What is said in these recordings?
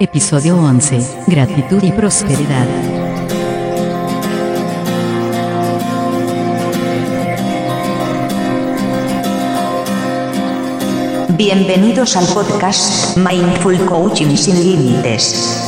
Episodio 11. Gratitud y prosperidad. Bienvenidos al podcast Mindful Coaching sin Límites.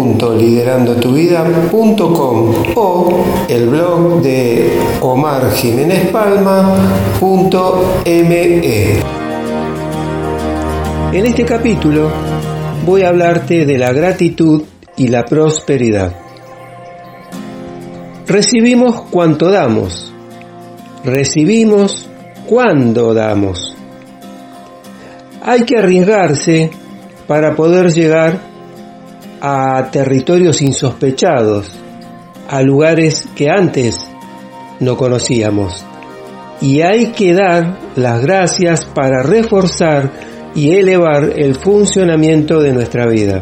www.liderandotuvida.com o el blog de omarjiménezpalma.me. En este capítulo voy a hablarte de la gratitud y la prosperidad. Recibimos cuanto damos. Recibimos cuando damos. Hay que arriesgarse para poder llegar a territorios insospechados a lugares que antes no conocíamos. Y hay que dar las gracias para reforzar y elevar el funcionamiento de nuestra vida.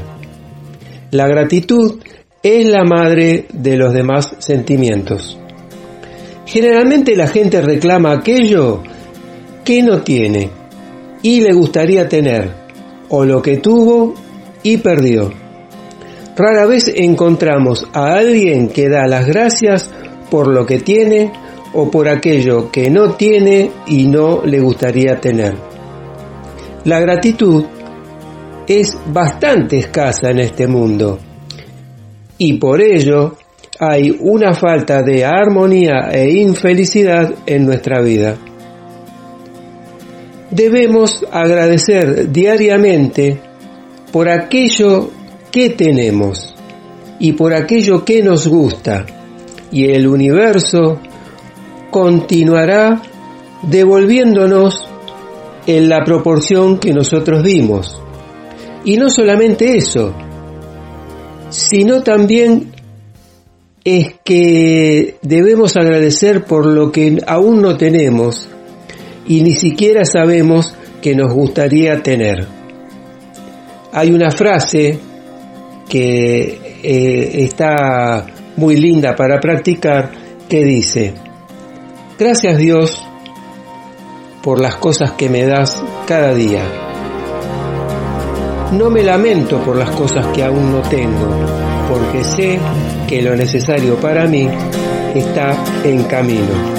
La gratitud es la madre de los demás sentimientos. Generalmente la gente reclama aquello que no tiene y le gustaría tener, o lo que tuvo y perdió. Rara vez encontramos a alguien que da las gracias por lo que tiene o por aquello que no tiene y no le gustaría tener. La gratitud es bastante escasa en este mundo y por ello hay una falta de armonía e infelicidad en nuestra vida. Debemos agradecer diariamente por aquello qué tenemos y por aquello que nos gusta, y el universo continuará devolviéndonos en la proporción que nosotros dimos. Y no solamente eso, sino también es que debemos agradecer por lo que aún no tenemos y ni siquiera sabemos que nos gustaría tener. Hay una frase que eh, está muy linda para practicar, que dice, gracias Dios por las cosas que me das cada día. No me lamento por las cosas que aún no tengo, porque sé que lo necesario para mí está en camino.